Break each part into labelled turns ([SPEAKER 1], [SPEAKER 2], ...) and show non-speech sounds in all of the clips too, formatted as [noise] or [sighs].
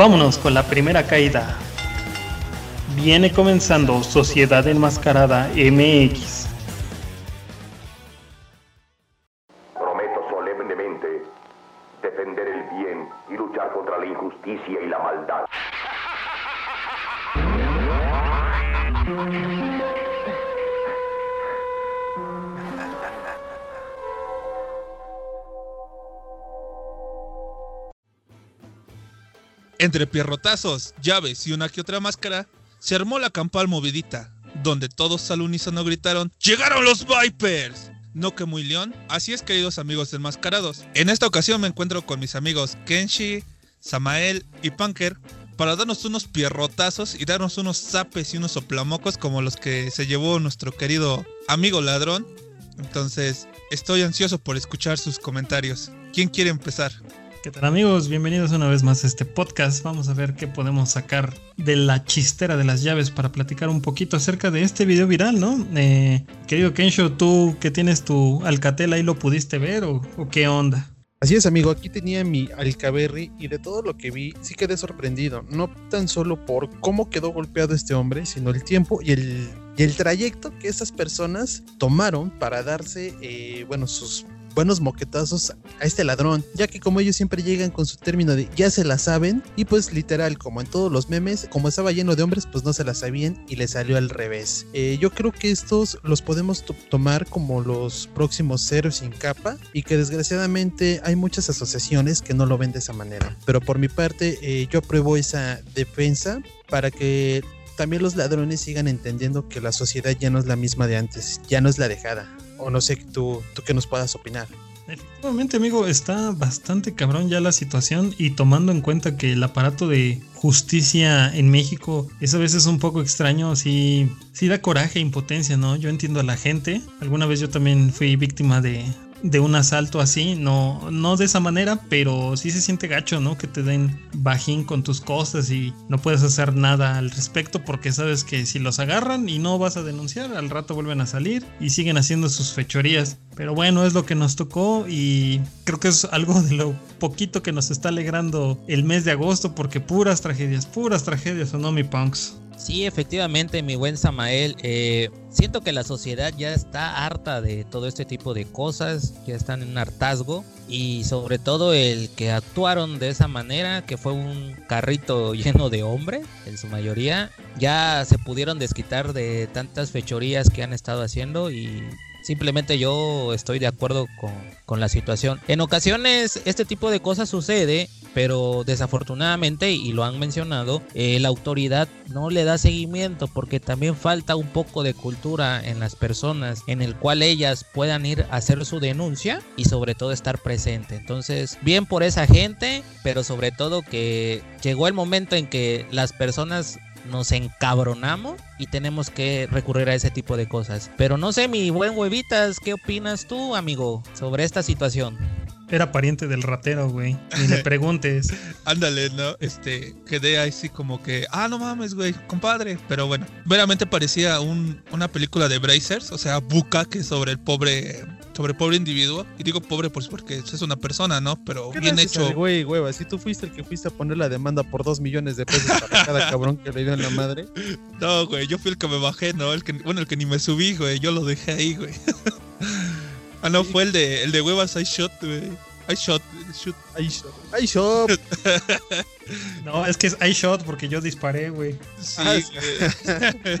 [SPEAKER 1] Vámonos con la primera caída. Viene comenzando Sociedad Enmascarada MX.
[SPEAKER 2] Entre pierrotazos, llaves y una que otra máscara, se armó la campal movidita, donde todos al unísono gritaron ¡Llegaron los Vipers! No que muy león, así es queridos amigos enmascarados. En esta ocasión me encuentro con mis amigos Kenshi, Samael y Punker para darnos unos pierrotazos y darnos unos zapes y unos soplamocos como los que se llevó nuestro querido amigo ladrón. Entonces, estoy ansioso por escuchar sus comentarios. ¿Quién quiere empezar?
[SPEAKER 1] ¿Qué tal amigos? Bienvenidos una vez más a este podcast. Vamos a ver qué podemos sacar de la chistera de las llaves para platicar un poquito acerca de este video viral, ¿no? Eh, querido Kensho, ¿tú que tienes tu Alcatel ahí lo pudiste ver o, qué onda?
[SPEAKER 3] Así es, amigo, aquí tenía mi Alcaberry y de todo lo que vi sí quedé sorprendido, no tan solo por cómo quedó golpeado este hombre, sino el tiempo y el, y el trayecto que esas personas tomaron para darse, eh, bueno, sus buenos moquetazos a este ladrón, ya que como ellos siempre llegan con su término de ya se la saben, y pues literal, como en todos los memes, como estaba lleno de hombres, pues no se la sabían y le salió al revés. Eh, yo creo que estos los podemos to- tomar como los próximos ceros sin capa, y que desgraciadamente hay muchas asociaciones que no lo ven de esa manera. Pero por mi parte, eh, yo apruebo esa defensa para que también los ladrones sigan entendiendo que la sociedad ya no es la misma de antes, ya no es la dejada. O no sé tú, tú que nos puedas opinar.
[SPEAKER 1] Efectivamente, amigo, está bastante cabrón ya la situación y tomando en cuenta que el aparato de justicia en México es a veces un poco extraño, sí, sí da coraje e impotencia, ¿no? Yo entiendo a la gente. Alguna vez yo también fui víctima de, de un asalto así, no, no de esa manera, pero sí se siente gacho, ¿no? Que te den bajín con tus cosas y no puedes hacer nada al respecto porque sabes que si los agarran y no vas a denunciar, al rato vuelven a salir y siguen haciendo sus fechorías. Pero bueno, es lo que nos tocó y creo que es algo de lo poquito que nos está alegrando el mes de agosto porque puras tragedias, puras tragedias, ¿o no, mi punks?
[SPEAKER 4] Sí, efectivamente, mi buen Samael. eh, siento que la sociedad ya está harta de todo este tipo de cosas, ya están en un hartazgo y sobre todo el que actuaron de esa manera, que fue un carrito [laughs] lleno de hombre, en su mayoría, ya se pudieron desquitar de tantas fechorías que han estado haciendo y Simplemente yo estoy de acuerdo con, la situación. En ocasiones este tipo de cosas sucede, pero desafortunadamente, y lo han mencionado, eh, la autoridad no le da seguimiento porque también falta un poco de cultura en las personas en el cual ellas puedan ir a hacer su denuncia y sobre todo estar presente. Entonces, bien por esa gente, pero sobre todo que llegó el momento en que las personas nos encabronamos y tenemos que recurrir a ese tipo de cosas. Pero no sé, mi buen huevitas, ¿qué opinas tú, amigo, sobre esta situación?
[SPEAKER 1] Era pariente del ratero, güey. Ni le [laughs] preguntes.
[SPEAKER 2] Ándale, ¿no? Este, quedé así como que, ah, no mames, güey, compadre. Pero bueno, veramente parecía un, una película de Brazers, o sea, bucaque sobre el pobre, sobre pobre individuo. Y digo pobre pues porque es una persona, ¿no? Pero bien hecho.
[SPEAKER 3] Güey, hueva, si tú fuiste el que fuiste a poner la demanda por dos millones de pesos para cada [laughs] cabrón que le dio en la madre.
[SPEAKER 2] No, güey, yo fui el que me bajé, ¿no? El que, bueno, el que ni me subí, güey. Yo lo dejé ahí, güey. [laughs] ah, no, fue el de, el de huevas I shot, güey. I shot, shoot.
[SPEAKER 3] Ay, shop. Ay, shop.
[SPEAKER 1] No, es que es iShot porque yo disparé, güey.
[SPEAKER 2] Sí,
[SPEAKER 3] Ah,
[SPEAKER 2] güey. [laughs]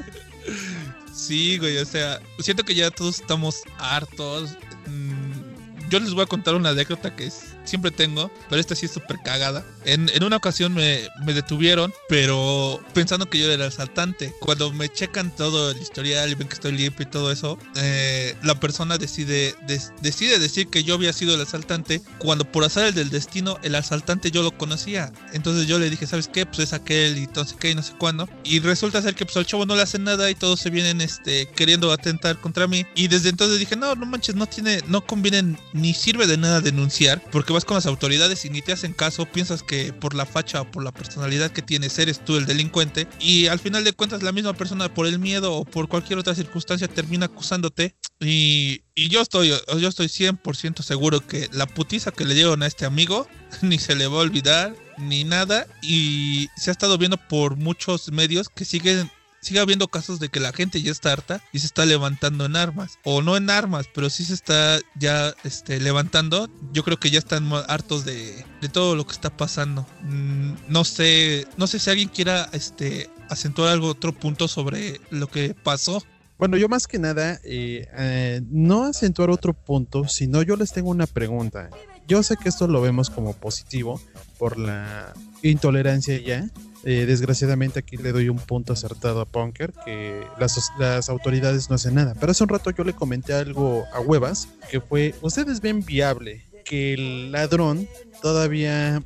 [SPEAKER 2] sí, güey, o sea, siento que ya todos estamos hartos. Mm, Yo les voy a contar una anécdota que es- siempre tengo, pero esta sí es súper cagada. En, en una ocasión me, me detuvieron, pero pensando que yo era el asaltante. Cuando me checan todo el historial y ven que estoy limpio y todo eso, eh, la persona decide, des- decide decir que yo había sido el asaltante, cuando por azar el del destino, el asaltante yo lo conocía. Entonces yo le dije, ¿sabes qué? Pues es aquel y sé qué y no sé cuándo. Y resulta ser que pues al chavo no le hacen nada y todos se vienen este, queriendo atentar contra mí. Y desde entonces dije, no, no manches, no tiene, no conviene ni sirve de nada denunciar, porque vas con las autoridades y ni te hacen caso, piensas que por la facha o por la personalidad que tienes eres tú el delincuente y al final de cuentas la misma persona por el miedo o por cualquier otra circunstancia termina acusándote y, yo estoy yo estoy 100% seguro que la putiza que le dieron a este amigo [laughs] ni se le va a olvidar ni nada y se ha estado viendo por muchos medios que siguen sigue habiendo casos de que la gente ya está harta y se está levantando en armas. O no en armas, pero sí se está ya este, levantando. Yo creo que ya están hartos de, de todo lo que está pasando. Mm, no sé, no sé si alguien quiera este, acentuar algo, otro punto sobre lo que pasó.
[SPEAKER 3] Bueno, yo más que nada, eh, eh, no acentuar otro punto, sino yo les tengo una pregunta. Yo sé que esto lo vemos como positivo por la intolerancia ya, eh, desgraciadamente aquí le doy un punto acertado a Punker, que las, las, autoridades no hacen nada. Pero hace un rato yo le comenté algo a Huevas, que fue, ¿ustedes ven viable que el ladrón todavía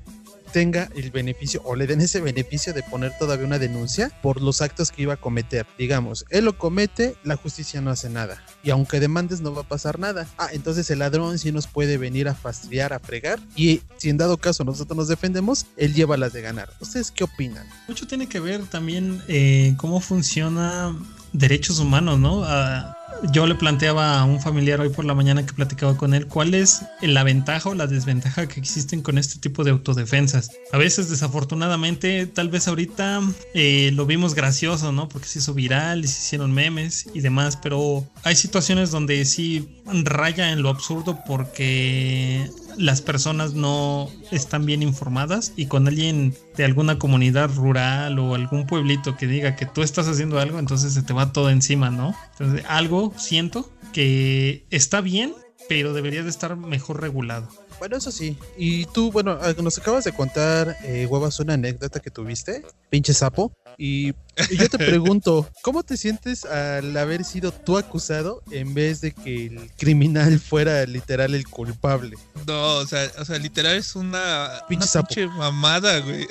[SPEAKER 3] tenga el beneficio o le den ese beneficio de poner todavía una denuncia por los actos que iba a cometer. Digamos, él lo comete, la justicia no hace nada. Y aunque demandes no va a pasar nada. Ah, entonces el ladrón sí nos puede venir a fastidiar, a fregar. Y si en dado caso nosotros nos defendemos, él lleva las de ganar. ¿Ustedes qué opinan?
[SPEAKER 1] Mucho tiene que ver también eh, cómo funciona derechos humanos, ¿no? Ah, yo le planteaba a un familiar hoy por la mañana que platicaba con él cuál es la ventaja o la desventaja que existen con este tipo de autodefensas. A veces desafortunadamente, tal vez ahorita eh, lo vimos gracioso, ¿no? Porque se hizo viral y se hicieron memes y demás, pero hay situaciones donde sí raya en lo absurdo porque las personas no están bien informadas y con alguien de alguna comunidad rural o algún pueblito que diga que tú estás haciendo algo, entonces se te va todo encima, ¿no? Entonces algo siento que está bien, pero debería de estar mejor regulado.
[SPEAKER 3] Bueno, eso sí. Y tú, bueno, ah, nos acabas de contar, eh, huevas, una anécdota que tuviste, pinche sapo. Y, yo te [laughs] pregunto, ¿cómo te sientes al haber sido tú acusado en vez de que el criminal fuera literal el culpable?
[SPEAKER 2] No, o sea, o sea literal es una
[SPEAKER 3] pinche,
[SPEAKER 2] una pinche mamada, güey.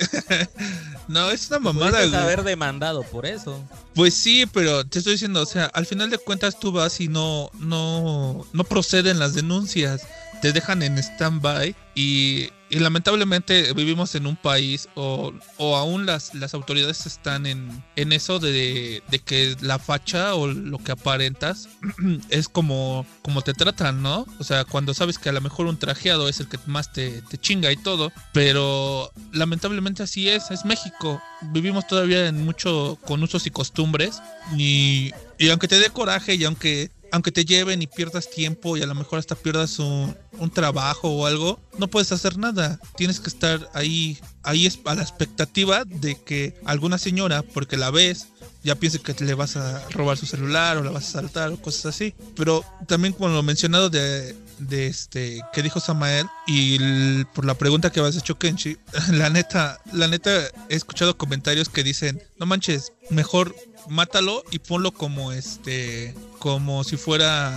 [SPEAKER 2] [laughs] no, es una mamada, güey.
[SPEAKER 4] haber demandado por eso.
[SPEAKER 2] Pues sí, pero te estoy diciendo, o sea, al final de cuentas tú vas y no, no, no proceden las denuncias te dejan en stand-by y, lamentablemente vivimos en un país o, o aún las, las autoridades están en, en eso de, de, que la facha o lo que aparentas [clears throat] es como, como te tratan, ¿no? O sea, cuando sabes que a lo mejor un trajeado es el que más te, te chinga y todo, pero lamentablemente así es, es México. Vivimos todavía en mucho con usos y costumbres y, y aunque te dé coraje y aunque aunque te lleven y pierdas tiempo y a lo mejor hasta pierdas un, trabajo o algo, no puedes hacer nada. Tienes que estar ahí, ahí es a la expectativa de que alguna señora, porque la ves, ya piense que le vas a robar su celular o la vas a saltar o cosas así. Pero también con lo mencionado de, de este que dijo Samael y por la pregunta que has hecho Kenshi, [laughs] la neta, la neta he escuchado comentarios que dicen, no manches, mejor mátalo y ponlo como este como si fuera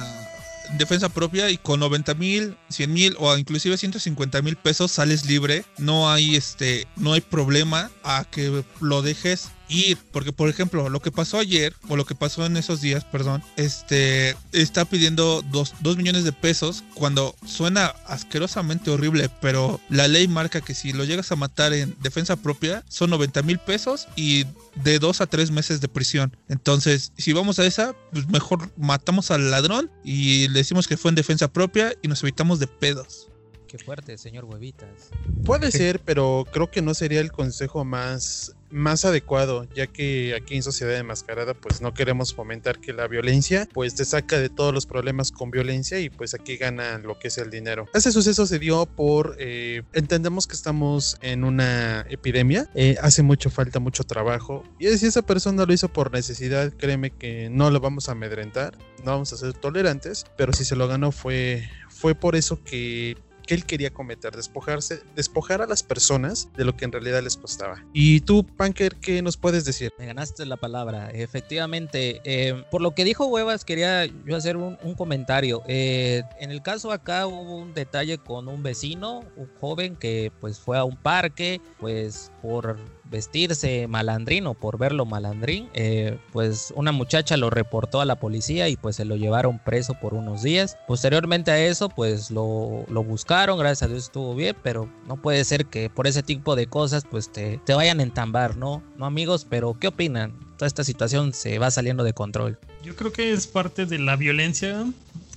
[SPEAKER 2] defensa propia y con 90 mil, 100 mil o inclusive 150 mil pesos sales libre. No hay este, no hay problema a que lo dejes ir, porque por ejemplo, lo que pasó ayer, o lo que pasó en esos días, perdón, este, está pidiendo 2 millones de pesos cuando suena asquerosamente horrible, pero la ley marca que si lo llegas a matar en defensa propia son 90 mil pesos y de 2 a 3 meses de prisión. Entonces, si vamos a esa, pues mejor matamos al ladrón y le decimos que fue en defensa propia y nos evitamos de pedos.
[SPEAKER 4] Qué fuerte, señor Huevitas.
[SPEAKER 3] Puede [laughs] ser, pero creo que no sería el consejo más más adecuado, ya que aquí en Sociedad de Mascarada pues no queremos fomentar que la violencia pues te saca de todos los problemas con violencia y pues aquí gana lo que es el dinero. Ese suceso se dio por, eh, entendemos que estamos en una epidemia, eh, hace mucho falta, mucho trabajo y si esa persona lo hizo por necesidad, créeme que no lo vamos a amedrentar, no vamos a ser tolerantes, pero si se lo ganó fue, fue por eso que que él quería cometer, despojarse, despojar a las personas de lo que en realidad les costaba. Y tú, Punker, ¿qué nos puedes decir?
[SPEAKER 4] Me ganaste la palabra. Efectivamente, eh, por lo que dijo Huevas, quería yo hacer un, comentario. Eh, en el caso acá hubo un detalle con un vecino, un joven que pues fue a un parque, pues por vestirse malandrino, por verlo malandrín, eh, pues una muchacha lo reportó a la policía y pues se lo llevaron preso por unos días. Posteriormente a eso, pues lo, lo buscaron, gracias a Dios estuvo bien, pero no puede ser que por ese tipo de cosas pues te, te vayan a entambar, ¿no? No amigos, pero ¿qué opinan? Toda esta situación se va saliendo de control.
[SPEAKER 1] Yo creo que es parte de la violencia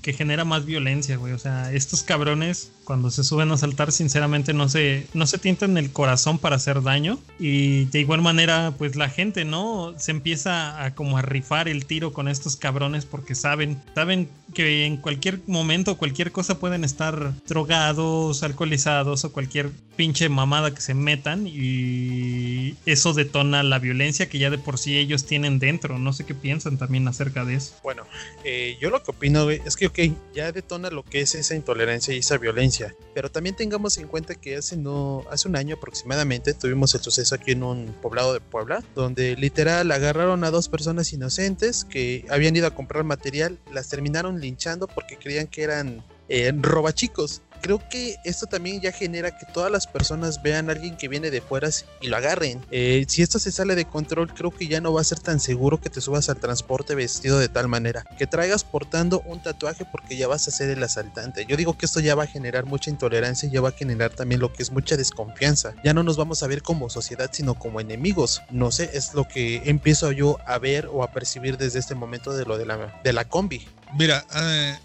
[SPEAKER 1] que genera más violencia, güey. O sea, estos cabrones cuando se suben a saltar, sinceramente no se, no se tientan el corazón para hacer daño. Y de igual manera, pues la gente, ¿no? Se empieza a como a rifar el tiro con estos cabrones porque saben, saben que en cualquier momento, cualquier cosa pueden estar drogados, alcoholizados o cualquier pinche mamada que se metan y eso detona la violencia que ya de por sí ellos tienen dentro. No sé qué piensan también acerca de eso.
[SPEAKER 3] Bueno, eh, yo lo que opino, es que, ok, ya detona lo que es esa intolerancia y esa violencia, pero también tengamos en cuenta que hace, no, hace un año aproximadamente tuvimos el suceso aquí en un poblado de Puebla, donde literal agarraron a dos personas inocentes que habían ido a comprar material, las terminaron linchando porque creían que eran eh, robachicos creo que esto también ya genera que todas las personas vean a alguien que viene de fuera y lo agarren. Eh, si esto se sale de control, creo que ya no va a ser tan seguro que te subas al transporte vestido de tal manera. Que traigas portando un tatuaje porque ya vas a ser el asaltante. Yo digo que esto ya va a generar mucha intolerancia y ya va a generar también lo que es mucha desconfianza. Ya no nos vamos a ver como sociedad, sino como enemigos. No sé, es lo que empiezo yo a ver o a percibir desde este momento de lo de la, de la combi.
[SPEAKER 2] Mira, eh,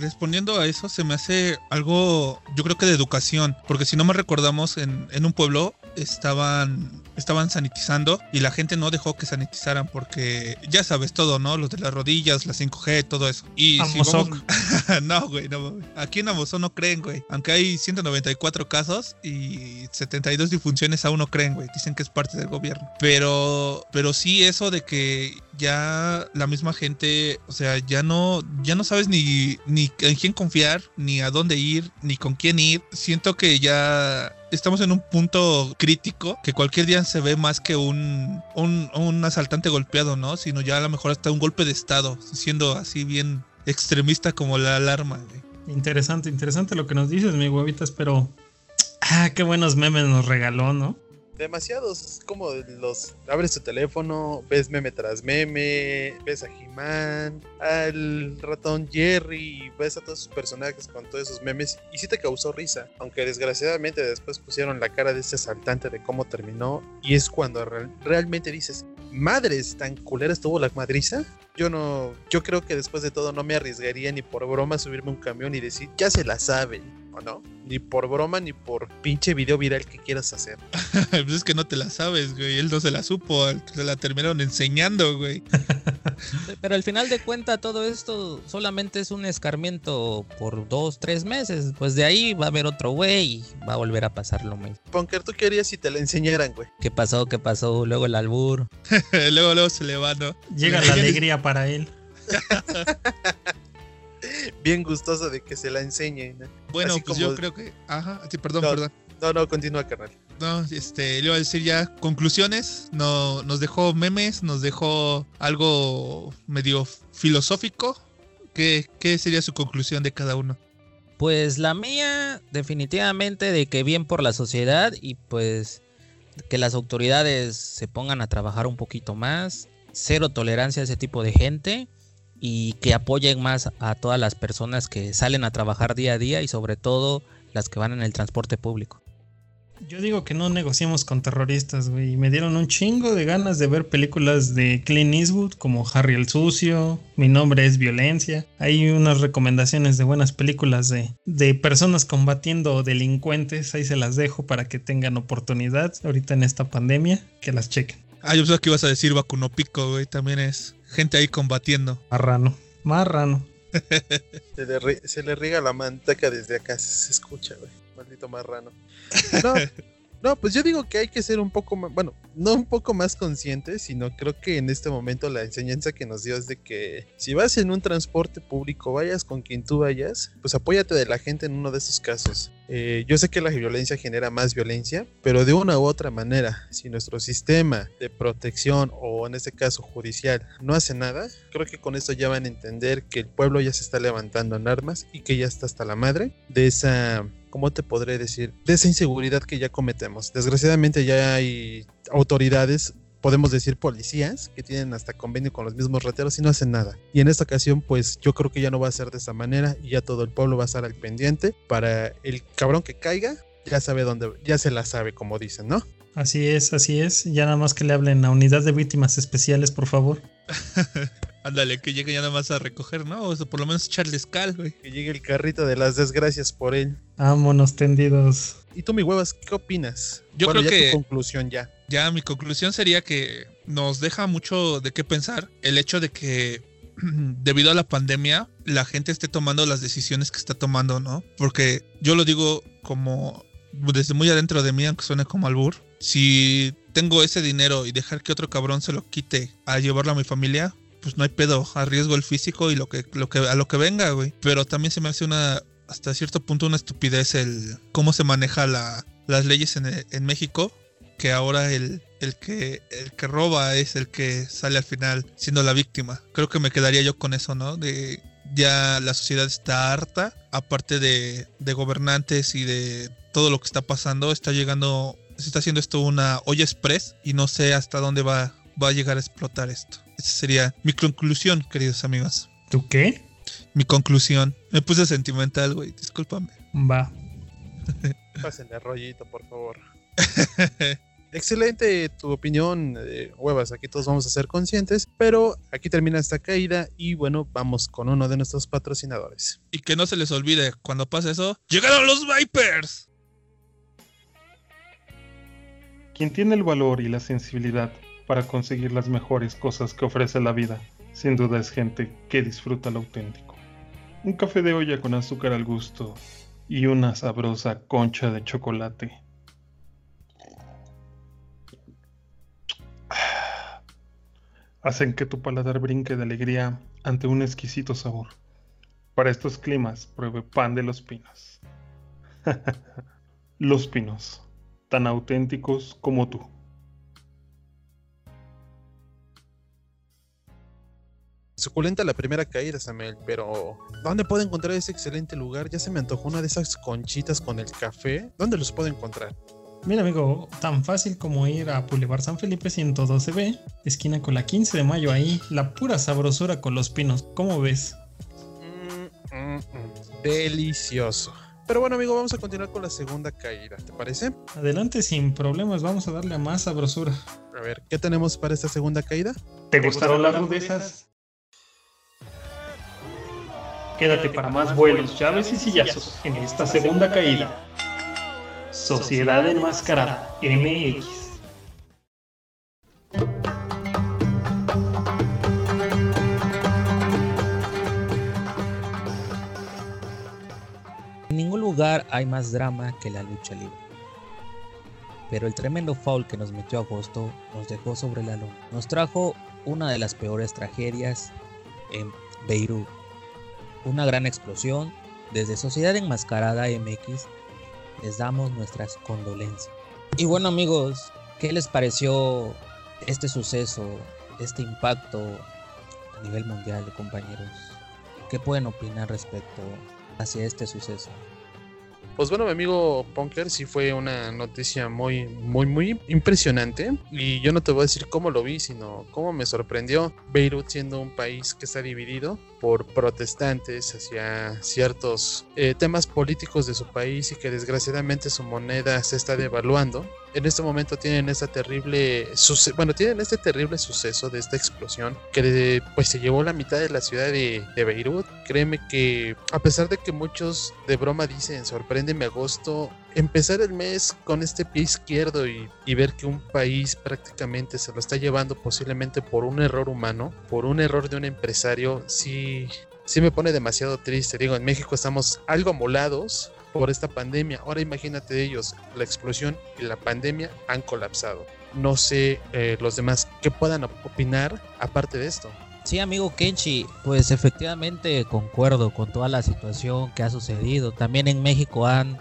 [SPEAKER 2] respondiendo a eso, se me hace algo, yo creo que de educación, porque si no me recordamos, en, en un pueblo estaban, estaban sanitizando y la gente no dejó que sanitizaran porque ya sabes todo, ¿no? Los de las rodillas, la 5G, todo eso. Y si vamos... [laughs] [laughs] no, güey, no. Aquí en Amazon no creen, güey. Aunque hay 194 casos y 72 difunciones aún no creen, güey. Dicen que es parte del gobierno. Pero, pero sí eso de que ya la misma gente, o sea, ya no, ya no sabes ni, ni en quién confiar, ni a dónde ir, ni con quién ir. Siento que ya estamos en un punto crítico que cualquier día se ve más que un, un, asaltante golpeado, ¿no? Sino ya a lo mejor hasta un golpe de estado, siendo así bien extremista como la alarma.
[SPEAKER 1] Interesante, interesante lo que nos dices, mi huevitas, pero... Ah, qué buenos memes nos regaló, ¿no?
[SPEAKER 3] Demasiados. Es como los. Abres tu teléfono, ves meme tras meme, ves a He-Man, al ratón Jerry, ves a todos sus personajes con todos esos memes. Y sí te causó risa. Aunque desgraciadamente después pusieron la cara de ese asaltante de cómo terminó. Y es cuando realmente dices: Madres, tan culera estuvo la madriza. Yo no. Yo creo que después de todo no me arriesgaría ni por broma subirme un camión y decir: Ya se la saben ¿o no? Ni por broma ni por pinche video viral que quieras hacer. [laughs]
[SPEAKER 2] pues es que no te la sabes, güey. Él no se la supo, se la terminaron enseñando, güey.
[SPEAKER 4] Pero al final de cuenta todo esto solamente es un escarmiento por dos, tres meses. Pues de ahí va a haber otro güey y va a volver a pasar lo mismo.
[SPEAKER 3] Ponker, ¿tú querías si te la enseñaran, güey?
[SPEAKER 4] ¿Qué pasó? ¿Qué pasó? Luego el albur. [laughs]
[SPEAKER 2] luego, luego se le va, ¿no?
[SPEAKER 1] Llega la alegría para él. [laughs] [laughs]
[SPEAKER 3] bien gustoso de que se la enseñen.
[SPEAKER 2] Bueno, pues yo creo que. Ajá, sí, perdón, perdón.
[SPEAKER 3] No, no, continúa, carnal.
[SPEAKER 2] No, este, le iba a decir ya conclusiones. No, nos dejó memes, nos dejó algo medio filosófico. ¿Qué, ¿Qué sería su conclusión de cada uno?
[SPEAKER 4] Pues la mía, definitivamente, de que bien por la sociedad y pues que las autoridades se pongan a trabajar un poquito más. Cero tolerancia a ese tipo de gente y que apoyen más a todas las personas que salen a trabajar día a día y sobre todo las que van en el transporte público.
[SPEAKER 1] Yo digo que no negociemos con terroristas, güey. Me dieron un chingo de ganas de ver películas de Clint Eastwood como Harry el Sucio, Mi nombre es Violencia. Hay unas recomendaciones de buenas películas de, de personas combatiendo delincuentes. Ahí se las dejo para que tengan oportunidad ahorita en esta pandemia, que las chequen.
[SPEAKER 2] Ah, yo pensaba que ibas a decir Pico, güey. También es gente ahí combatiendo.
[SPEAKER 1] Marrano, marrano. [laughs]
[SPEAKER 3] se, le, se le riega la manteca desde acá, se, escucha, güey. Maldito marrano. [laughs] No, no, pues yo digo que hay que ser un poco más, bueno, no un poco más conscientes, sino creo que en este momento la enseñanza que nos dio es de que si vas en un transporte público, vayas con quien tú vayas, pues apóyate de la gente en uno de esos casos. Eh, yo sé que la violencia genera más violencia, pero de una u otra manera, si nuestro sistema de protección o en este caso judicial no hace nada, creo que con esto ya van a entender que el pueblo ya se está levantando en armas y que ya está hasta la madre de esa ¿cómo te podré decir? De esa inseguridad que ya cometemos. Desgraciadamente ya hay autoridades, podemos decir policías, que tienen hasta convenio con los mismos rateros y no hacen nada. Y en esta ocasión, pues yo creo que ya no va a ser de esa manera y ya todo el pueblo va a estar al pendiente para el cabrón que caiga, ya sabe dónde, ya se la sabe, como dicen, ¿no?
[SPEAKER 1] Así es, así es. Ya nada más que le hablen a unidad de víctimas especiales, por favor. [laughs]
[SPEAKER 2] Ándale, que llegue ya nada más a recoger, ¿no? O sea, por lo menos echarles cal, güey.
[SPEAKER 3] Que llegue el carrito de las desgracias por él.
[SPEAKER 1] Vámonos tendidos.
[SPEAKER 3] ¿Y tú, mi huevas, qué opinas?
[SPEAKER 2] Yo
[SPEAKER 3] Bueno,
[SPEAKER 2] creo
[SPEAKER 3] ya
[SPEAKER 2] que-
[SPEAKER 3] tu conclusión ya.
[SPEAKER 2] Ya mi conclusión sería que nos deja mucho de qué pensar el hecho de que [clears throat] debido a la pandemia la gente esté tomando las decisiones que está tomando, ¿no? Porque yo lo digo como desde muy adentro de mí, aunque suene como albur, si tengo ese dinero y dejar que otro cabrón se lo quite a llevarlo a mi familia, pues no hay pedo, arriesgo el físico y lo que, lo que a lo que venga, güey. Pero también se me hace una hasta cierto punto una estupidez el cómo se maneja la, las leyes en, en México que ahora el, el, que, el que roba es el que sale al final siendo la víctima. Creo que me quedaría yo con eso, ¿no? De ya la sociedad está harta, aparte de, de gobernantes y de todo lo que está pasando, está llegando, se está haciendo esto una olla express y no sé hasta dónde va, va a llegar a explotar esto. Esa sería mi conclusión, queridos amigos.
[SPEAKER 1] ¿Tú qué?
[SPEAKER 2] Mi conclusión. Me puse sentimental, güey, discúlpame.
[SPEAKER 1] Va.
[SPEAKER 3] Pásenle rollito, por favor. [laughs] Excelente tu opinión, eh, huevas. Aquí todos vamos a ser conscientes, pero aquí termina esta caída y bueno, vamos con uno de nuestros patrocinadores.
[SPEAKER 2] Y que no se les olvide, cuando pase eso, ¡llegaron los Vipers!
[SPEAKER 5] Quien tiene el valor y la sensibilidad para conseguir las mejores cosas que ofrece la vida, sin duda es gente que disfruta lo auténtico. Un café de olla con azúcar al gusto y una sabrosa concha de chocolate. [sighs] Hacen que tu paladar brinque de alegría ante un exquisito sabor. Para estos climas, pruebe pan de los pinos. [laughs] los pinos, tan auténticos como tú.
[SPEAKER 3] Suculenta la primera caída, Samuel, pero ¿dónde puedo encontrar ese excelente lugar? Ya se me antojó una de esas conchitas con el café. ¿Dónde los puedo encontrar?
[SPEAKER 1] Mira, amigo, tan fácil como ir a Boulevard San Felipe 112B, esquina con la 15 de mayo ahí, la pura sabrosura con los pinos. ¿Cómo ves?
[SPEAKER 3] Mm, mm, mm. Delicioso. Pero bueno, amigo, vamos a continuar con la segunda caída, ¿te parece?
[SPEAKER 1] Adelante sin problemas, vamos a darle a más sabrosura.
[SPEAKER 3] A ver, ¿qué tenemos para esta segunda caída?
[SPEAKER 5] ¿Te gustaron las rudezas? Quédate para más vuelos, llaves y sillazos en esta segunda caída. Sociedad Enmascarada MX.
[SPEAKER 4] En ningún lugar hay más drama que la lucha libre. Pero el tremendo foul que nos metió agosto nos dejó sobre la luna. Nos trajo una de las peores tragedias en Beirut. Una gran explosión. Desde Sociedad Enmascarada MX les damos nuestras condolencias. Y bueno amigos, ¿qué les pareció este suceso, este impacto a nivel mundial, compañeros? ¿Qué pueden opinar respecto hacia este suceso?
[SPEAKER 3] Pues bueno, mi amigo Punker sí fue una noticia muy, muy, muy impresionante. Y yo no te voy a decir cómo lo vi, sino cómo me sorprendió Beirut siendo un país que está dividido por protestantes hacia ciertos eh, temas políticos de su país y que desgraciadamente su moneda se está devaluando. En este momento tienen esta terrible bueno, tienen este terrible suceso de esta explosión que pues se llevó la mitad de la ciudad de, de Beirut. Créeme que a pesar de que muchos de broma dicen sorpréndeme agosto, empezar el mes con este pie izquierdo y, y ver que un país prácticamente se lo está llevando posiblemente por un error humano, por un error de un empresario, sí, sí me pone demasiado triste. Digo, en México estamos algo amolados por esta pandemia. Ahora imagínate ellos, la explosión y la pandemia han colapsado. No sé eh, los demás qué puedan op- opinar aparte de esto.
[SPEAKER 4] Sí, amigo Kenchi, pues efectivamente concuerdo con toda la situación que ha sucedido. También en México han,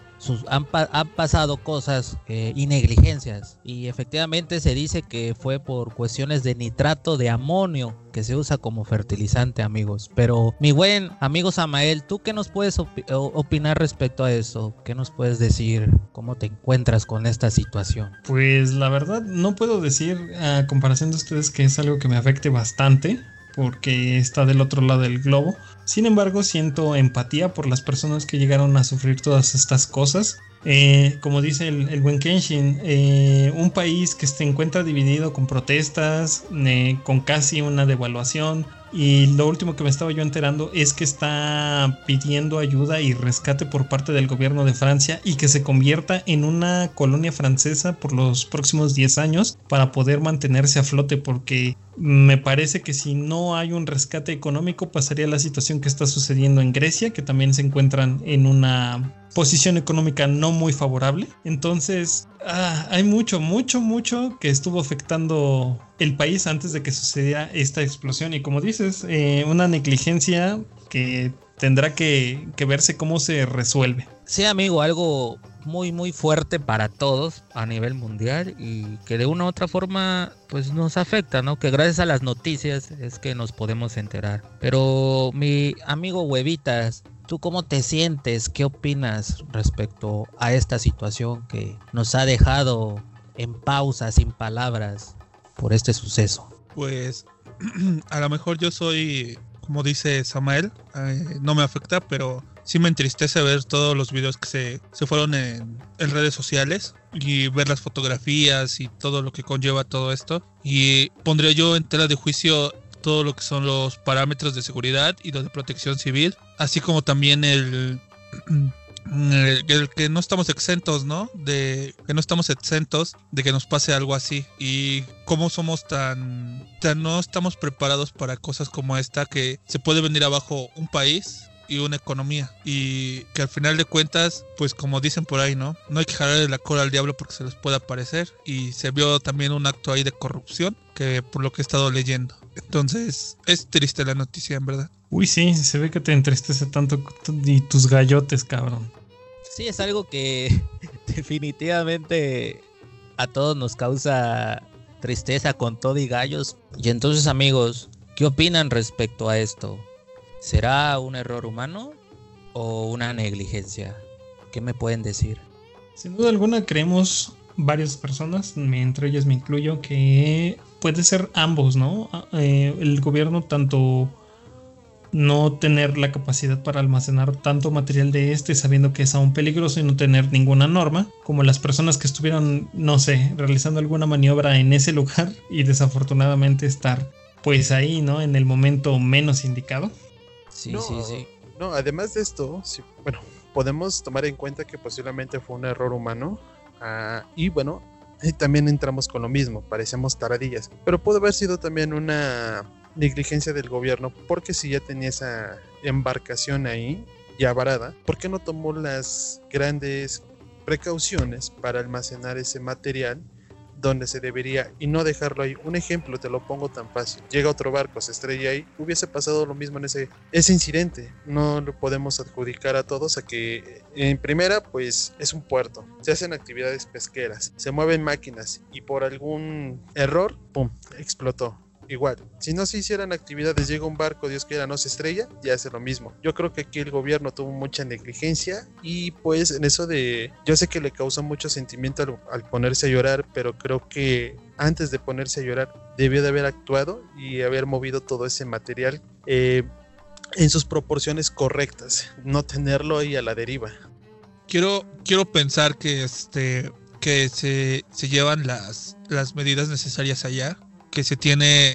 [SPEAKER 4] han, pa- han pasado cosas eh, y negligencias. Y efectivamente se dice que fue por cuestiones de nitrato de amonio que se usa como fertilizante, amigos. Pero mi buen amigo Samael, ¿tú qué nos puedes opinar respecto a eso? ¿Qué nos puedes decir? ¿Cómo te encuentras con esta situación?
[SPEAKER 1] Pues la verdad no puedo decir a comparación de ustedes que es algo que me afecte bastante porque está del otro lado del globo. Sin embargo, siento empatía por las personas que llegaron a sufrir todas estas cosas. Eh, como dice el, buen Kenshin, eh, un país que se encuentra dividido con protestas, eh, con casi una devaluación, y lo último que me estaba yo enterando es que está pidiendo ayuda y rescate por parte del gobierno de Francia y que se convierta en una colonia francesa por los próximos 10 años para poder mantenerse a flote porque me parece que si no hay un rescate económico pasaría la situación que está sucediendo en Grecia, que también se encuentran en una posición económica no muy favorable. Entonces, ah, hay mucho, mucho, mucho que estuvo afectando el país antes de que sucediera esta explosión. Y como dices, eh, una negligencia que tendrá que, que verse cómo se resuelve.
[SPEAKER 4] Sí, amigo, algo muy muy fuerte para todos a nivel mundial y que de una u otra forma pues nos afecta, ¿no? Que gracias a las noticias es que nos podemos enterar. Pero mi amigo Huevitas, ¿tú cómo te sientes? ¿Qué opinas respecto a esta situación que nos ha dejado en pausa, sin palabras, por este suceso?
[SPEAKER 2] Pues [clears throat] a lo mejor yo soy, como dice Samael, eh, no me afecta, pero sí me entristece ver todos los videos que se, se fueron en, en, redes sociales y ver las fotografías y todo lo que conlleva todo esto. Y pondría yo en tela de juicio todo lo que son los parámetros de seguridad y los de protección civil, así como también el, [clears throat] que no estamos exentos, ¿no? De que no estamos exentos de que nos pase algo así y cómo somos tan, tan no estamos preparados para cosas como esta que se puede venir abajo un país y una economía. Y que al final de cuentas, pues como dicen por ahí, ¿no? No hay que jalarle la cola al diablo porque se les puede aparecer. Y se vio también un acto ahí de corrupción, que por lo que he estado leyendo. Entonces, es triste la noticia, en verdad.
[SPEAKER 1] Uy, sí, se ve que te entristece tanto y tus gallotes, cabrón.
[SPEAKER 4] Sí, es algo que [laughs] definitivamente a todos nos causa tristeza con todo y gallos. Y entonces, amigos, ¿qué opinan respecto a esto? ¿Será un error humano o una negligencia? ¿Qué me pueden decir?
[SPEAKER 1] Sin duda alguna creemos varias personas, entre ellas me incluyo, que puede ser ambos, ¿no? Ah, eh, el gobierno tanto no tener la capacidad para almacenar tanto material de este sabiendo que es aún peligroso y no tener ninguna norma, como las personas que estuvieron, no sé, realizando alguna maniobra en ese lugar y desafortunadamente estar pues ahí, ¿no? En el momento menos indicado.
[SPEAKER 4] Sí, sí, sí.
[SPEAKER 3] No, además de esto, sí, bueno, podemos tomar en cuenta que posiblemente fue un error humano. Ah, y bueno, también entramos con lo mismo, parecemos taradillas. Pero pudo haber sido también una negligencia del gobierno, porque si ya tenía esa embarcación ahí, ya varada, ¿por qué no tomó las grandes precauciones para almacenar ese material donde se debería y no dejarlo ahí. Un ejemplo, te lo pongo tan fácil. Llega otro barco, se estrella ahí, hubiese pasado lo mismo en ese, ese incidente. No lo podemos adjudicar a todos a que en primera, pues es un puerto. Se hacen actividades pesqueras, se mueven máquinas y por algún error, ¡pum!, explotó igual, si no se hicieran actividades, llega un barco, Dios quiera, no se estrella, ya hace lo mismo. Yo creo que aquí el gobierno tuvo mucha negligencia y pues en eso de, yo sé que le causó mucho sentimiento al, ponerse a llorar, pero creo que antes de ponerse a llorar debió de haber actuado y haber movido todo ese material eh, en sus proporciones correctas, no tenerlo ahí a la deriva.
[SPEAKER 2] Quiero, quiero pensar que este que se, se llevan las, las medidas necesarias allá que se tiene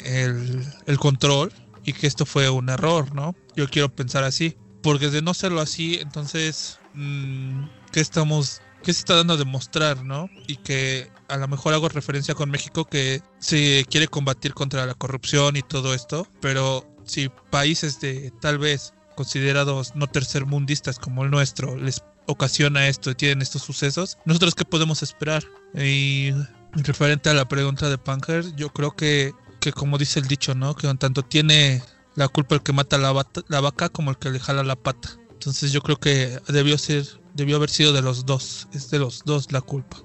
[SPEAKER 2] el, control y que esto fue un error, ¿no? Yo quiero pensar así, porque de no serlo así, entonces, mm, ¿qué estamos, qué se está dando a demostrar, ¿no? Y que a lo mejor hago referencia con México que se quiere combatir contra la corrupción y todo esto, pero si países de tal vez considerados no tercermundistas como el nuestro les ocasiona esto y tienen estos sucesos, nosotros qué podemos esperar? Y referente a la pregunta de Panger, yo creo que, que como dice el dicho, ¿no? Que tanto tiene la culpa el que mata la, la vaca como el que le jala la pata. Entonces yo creo que debió ser, debió haber sido de los dos, es de los dos la culpa.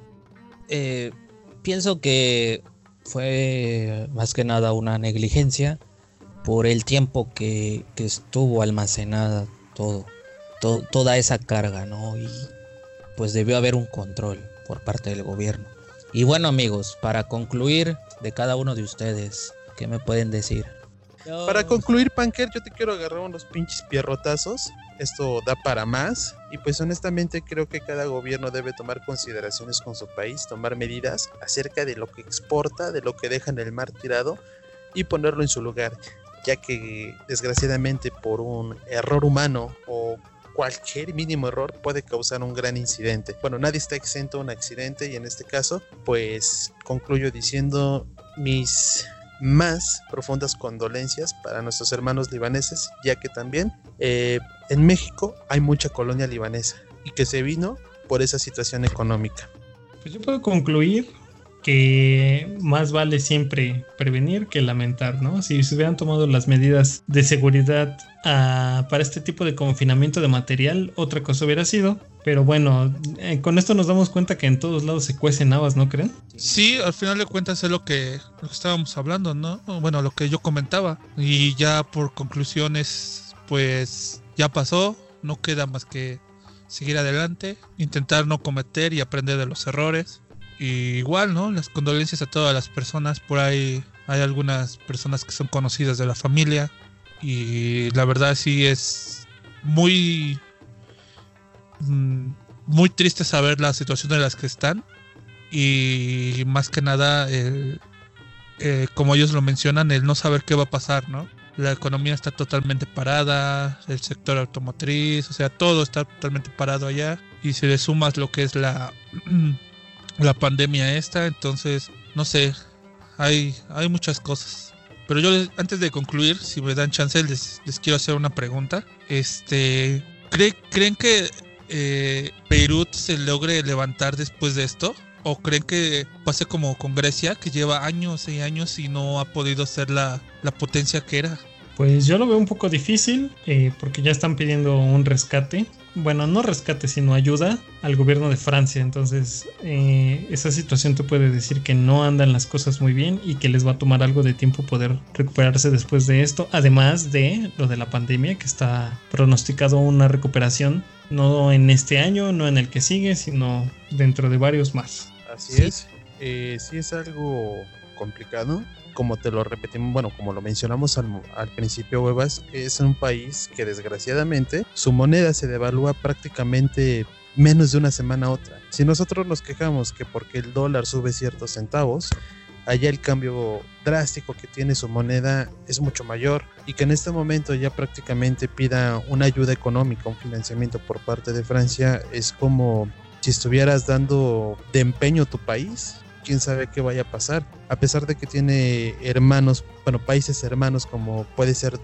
[SPEAKER 4] Eh, pienso que fue más que nada una negligencia por el tiempo que estuvo almacenada todo, toda esa carga, ¿no? Y pues debió haber un control por parte del gobierno. Y bueno amigos, para concluir de cada uno de ustedes, ¿qué me pueden decir? No.
[SPEAKER 3] Para concluir, Panker, yo te quiero agarrar unos pinches pierrotazos. Esto da para más. Y pues honestamente creo que cada gobierno debe tomar consideraciones con su país, tomar medidas acerca de lo que exporta, de lo que deja en el mar tirado y ponerlo en su lugar. Ya que desgraciadamente por un error humano o cualquier mínimo error puede causar un gran incidente. Bueno, nadie está exento a un accidente y en este caso pues concluyo diciendo mis más profundas condolencias para nuestros hermanos libaneses, ya que también eh, en México hay mucha colonia libanesa y que se vino por esa situación económica.
[SPEAKER 1] Pues yo puedo concluir que más vale siempre prevenir que lamentar, ¿no? Si se hubieran tomado las medidas de seguridad ah, para este tipo de confinamiento de material, otra cosa hubiera sido. Pero bueno, eh, con esto nos damos cuenta que en todos lados se cuecen habas, ¿no creen?
[SPEAKER 2] Sí, al final de cuentas es lo que, lo que estábamos hablando, ¿no? Bueno, lo que yo comentaba. Y ya por conclusiones, pues ya pasó, no queda más que seguir adelante, intentar no cometer y aprender de los errores. Y igual, ¿no? Las condolencias a todas las personas. Por ahí hay algunas personas que son conocidas de la familia. Y la verdad sí es muy... mm, Muy triste saber la situación en las que están. Y más que nada, el- eh, como ellos lo mencionan, el no saber qué va a pasar, ¿no? La economía está totalmente parada, el sector automotriz, o sea, todo está totalmente parado allá. Y si le sumas lo que es la, [clears throat] la pandemia esta, entonces, no sé, hay, hay muchas cosas. Pero yo antes de concluir, si me dan chance, les, les quiero hacer una pregunta. Este, ¿cree- ¿creen que eh, Beirut se logre levantar después de esto? ¿O creen que pase como con Grecia, que lleva años y años y no ha podido ser la, la potencia que era?
[SPEAKER 1] Pues yo lo veo un poco difícil eh, porque ya están pidiendo un rescate. Bueno, no rescate, sino ayuda al gobierno de Francia. Entonces, eh, esa situación te puede decir que no andan las cosas muy bien y que les va a tomar algo de tiempo poder recuperarse después de esto. Además de lo de la pandemia, que está pronosticado una recuperación no en este año, no en el que sigue, sino dentro de varios más.
[SPEAKER 3] Así
[SPEAKER 4] Sí.
[SPEAKER 3] es. Eh, sí es algo complicado. Como te lo repetimos, bueno, como lo mencionamos al, al principio, Huevas, es un país que desgraciadamente su moneda se devalúa prácticamente menos de una semana a otra. Si nosotros nos quejamos que porque el dólar sube ciertos centavos, allá el cambio drástico que tiene su moneda es mucho mayor y que en este momento ya prácticamente pida una ayuda económica, un financiamiento por parte de Francia, es como si estuvieras dando de empeño tu país, quién sabe qué vaya a pasar. A pesar de que tiene hermanos, bueno, países hermanos como puede ser,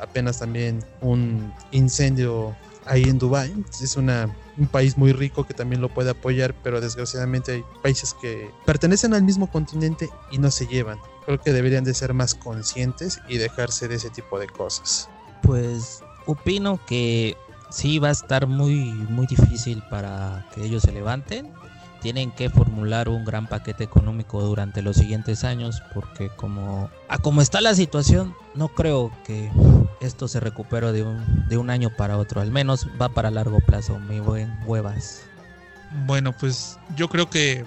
[SPEAKER 3] apenas también un incendio ahí en Dubai, es una un país muy rico que también lo puede apoyar, pero desgraciadamente hay países que pertenecen al mismo continente y no se llevan. Creo que deberían de ser más conscientes y dejarse de ese tipo de cosas.
[SPEAKER 4] Pues opino que sí va a estar muy muy difícil para que ellos se levanten. Tienen que formular un gran paquete económico durante los siguientes años porque como a como está la situación no creo que esto se recupere de un, de un año para otro. Al menos va para largo plazo, mi buen huevas.
[SPEAKER 2] Bueno, pues yo creo que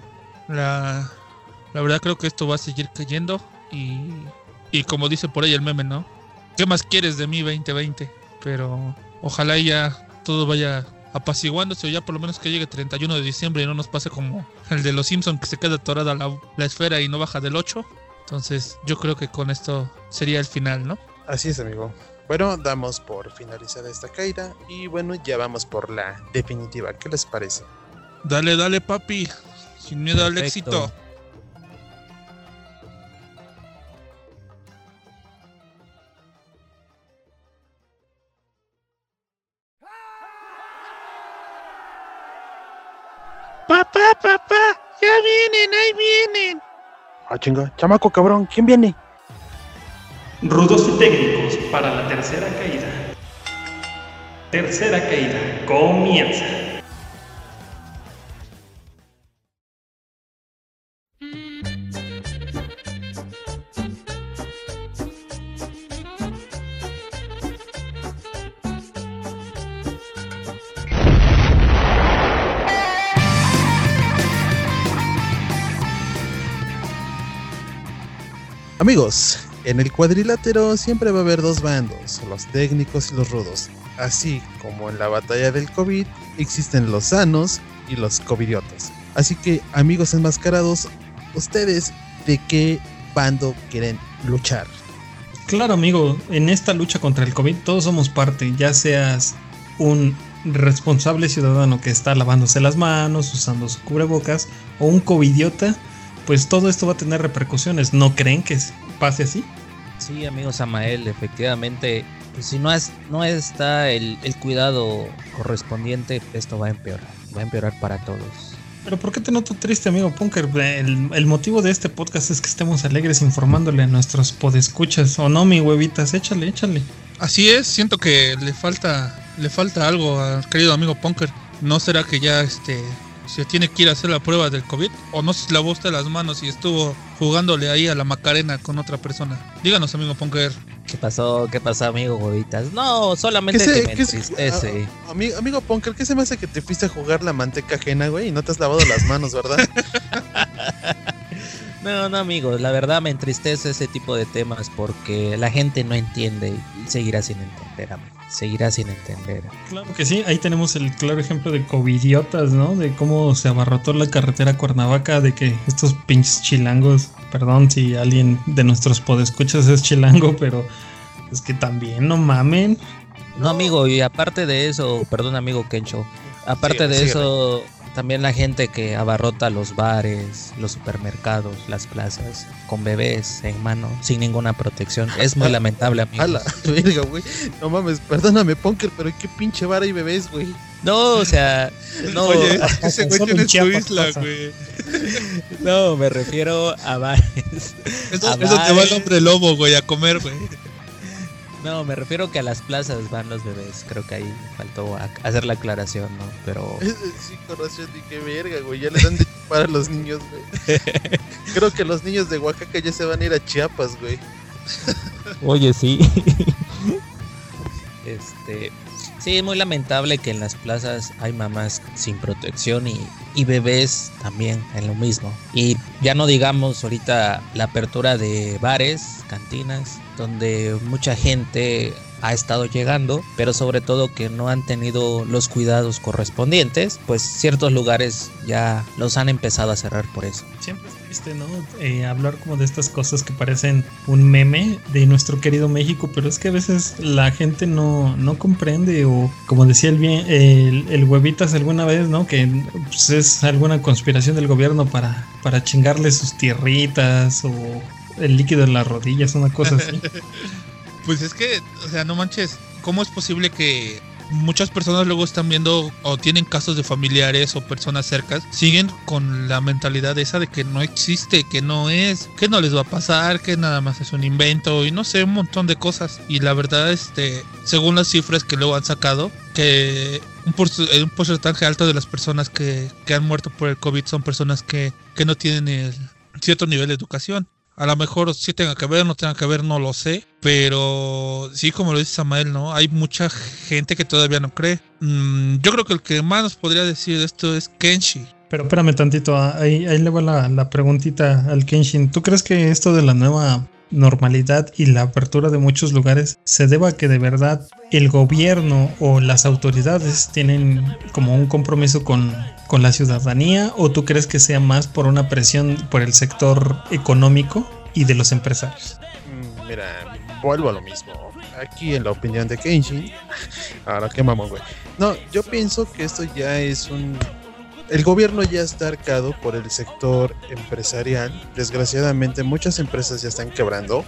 [SPEAKER 2] la, la verdad creo que esto va a seguir cayendo y, y como dice por ahí el meme, ¿no? ¿Qué más quieres de mí 2020? Pero ojalá ya todo vaya apaciguándose o ya por lo menos que llegue 31 de diciembre y no nos pase como el de los Simpsons que se queda atorada la, la esfera y no baja del 8. Entonces yo creo que con esto sería el final, ¿no?
[SPEAKER 3] Así es, amigo. Bueno, damos por finalizada esta caída y bueno, ya vamos por la definitiva. ¿Qué les parece?
[SPEAKER 2] Dale, dale papi, sin miedo al éxito.
[SPEAKER 6] Papá, papá, ya vienen, ahí vienen.
[SPEAKER 3] Ah, chinga. Chamaco, cabrón, ¿quién viene?
[SPEAKER 1] Rudos y técnicos para la tercera caída. Tercera caída, comienza.
[SPEAKER 3] Amigos, En el cuadrilátero siempre va a haber dos bandos, los técnicos y los rudos. Así como en la batalla del COVID existen los sanos y los covidiotas. Así que, amigos enmascarados, ¿ustedes de qué bando quieren luchar?
[SPEAKER 1] Claro, amigo, en esta lucha contra el COVID todos somos parte, ya seas un responsable ciudadano que está lavándose las manos, usando su cubrebocas, o un covidiota, pues todo esto va a tener repercusiones. ¿No creen que pase así?
[SPEAKER 4] Sí, amigo Samael, efectivamente, pues si no, es, no está el, el cuidado correspondiente, esto va a empeorar, va a empeorar para todos.
[SPEAKER 1] Pero ¿por qué te noto triste, amigo Punker? El, el, motivo de este podcast es que estemos alegres informándole a nuestros podescuchas. ¿O no, mi huevitas? Échale, échale.
[SPEAKER 2] Así es, siento que le falta le falta algo al querido amigo Punker. ¿No será que ya este se tiene que ir a hacer la prueba del COVID? ¿O no se lavó usted las manos y estuvo jugándole ahí a la Macarena con otra persona? Díganos, amigo Punker.
[SPEAKER 4] ¿Qué pasó? ¿Qué pasó, amigo Huevitas? No, solamente
[SPEAKER 3] se,
[SPEAKER 4] que me entristece.
[SPEAKER 3] A, a, amigo, amigo Punker, ¿qué se me hace que te fuiste a jugar la manteca ajena, güey? Y no te has lavado las manos, ¿verdad? [laughs]
[SPEAKER 4] No, no, amigos, la verdad me entristece ese tipo de temas porque la gente no entiende y seguirá sin entender, amigo. Seguirá sin entender.
[SPEAKER 1] Claro que sí, ahí tenemos el claro ejemplo de covidiotas, ¿no? De cómo se abarrotó la carretera a Cuernavaca, de que estos pinches chilangos, perdón si alguien de nuestros podescuchas es chilango, [laughs] pero es que también no mamen.
[SPEAKER 4] No, amigo, y aparte de eso, perdón, amigo Kencho, aparte sí, de sí, eso, también la gente que abarrota los bares, los supermercados, las plazas, con bebés en mano, sin ninguna protección. Es muy lamentable, amigo.
[SPEAKER 3] A la verga, güey. No mames, perdóname, Punker, pero ¿qué pinche bar hay bebés, güey?
[SPEAKER 4] No, o sea, no. [laughs]
[SPEAKER 2] Oye, ese güey tiene su isla, güey.
[SPEAKER 4] No, me refiero a bares.
[SPEAKER 2] Eso, a eso bares. te va el hombre lobo, güey, a comer, güey.
[SPEAKER 4] No, me refiero que a las plazas van los bebés. Creo que ahí faltó hacer la aclaración, ¿no? Pero. [laughs]
[SPEAKER 3] Sí, con razón, y qué verga, güey. Ya les dan de chupar a los niños, güey. [laughs] Creo que los niños de Oaxaca ya se van a ir a Chiapas, güey.
[SPEAKER 4] Oye, sí. Este. Sí, es muy lamentable que en las plazas hay mamás sin protección y, bebés también en lo mismo. Y ya no digamos ahorita la apertura de bares, cantinas, donde mucha gente ha estado llegando, pero sobre todo que no han tenido los cuidados correspondientes, pues ciertos lugares ya los han empezado a cerrar por eso.
[SPEAKER 1] Siempre Eh, hablar como de estas cosas que parecen un meme de nuestro querido México, pero es que a veces la gente no, no comprende o como decía el, bien, el, el huevitas alguna vez, ¿no? Que pues, es alguna conspiración del gobierno para, para chingarle sus tierritas o el líquido en las rodillas, una cosa así. [laughs]
[SPEAKER 2] pues es que, o sea, no manches, ¿cómo es posible que muchas personas luego están viendo o tienen casos de familiares o personas cercas, siguen con la mentalidad esa de que no existe, que no es, que no les va a pasar, que nada más es un invento y no sé, un montón de cosas. Y la verdad, este, según las cifras que luego han sacado, que un, un porcentaje alto de las personas que, que, han muerto por el COVID son personas que, que no tienen el cierto nivel de educación. A lo mejor sí tenga que ver, no tenga que ver, no lo sé. Pero sí, como lo dice Samael, ¿no? Hay mucha gente que todavía no cree. Mm, yo creo que el que más nos podría decir esto es Kenshi.
[SPEAKER 1] Pero espérame tantito, ahí, ahí le va la, la preguntita al Kenshin. ¿Tú crees que esto de la nueva normalidad y la apertura de muchos lugares se deba a que de verdad el gobierno o las autoridades tienen como un compromiso con, con la ciudadanía o tú crees que sea más por una presión por el sector económico y de los empresarios?
[SPEAKER 3] Mira, vuelvo a lo mismo. Aquí en la opinión de Kenshin, [laughs] ahora qué güey. No, yo pienso que esto ya es un el gobierno ya está arcado por el sector empresarial. Desgraciadamente muchas empresas ya están quebrando.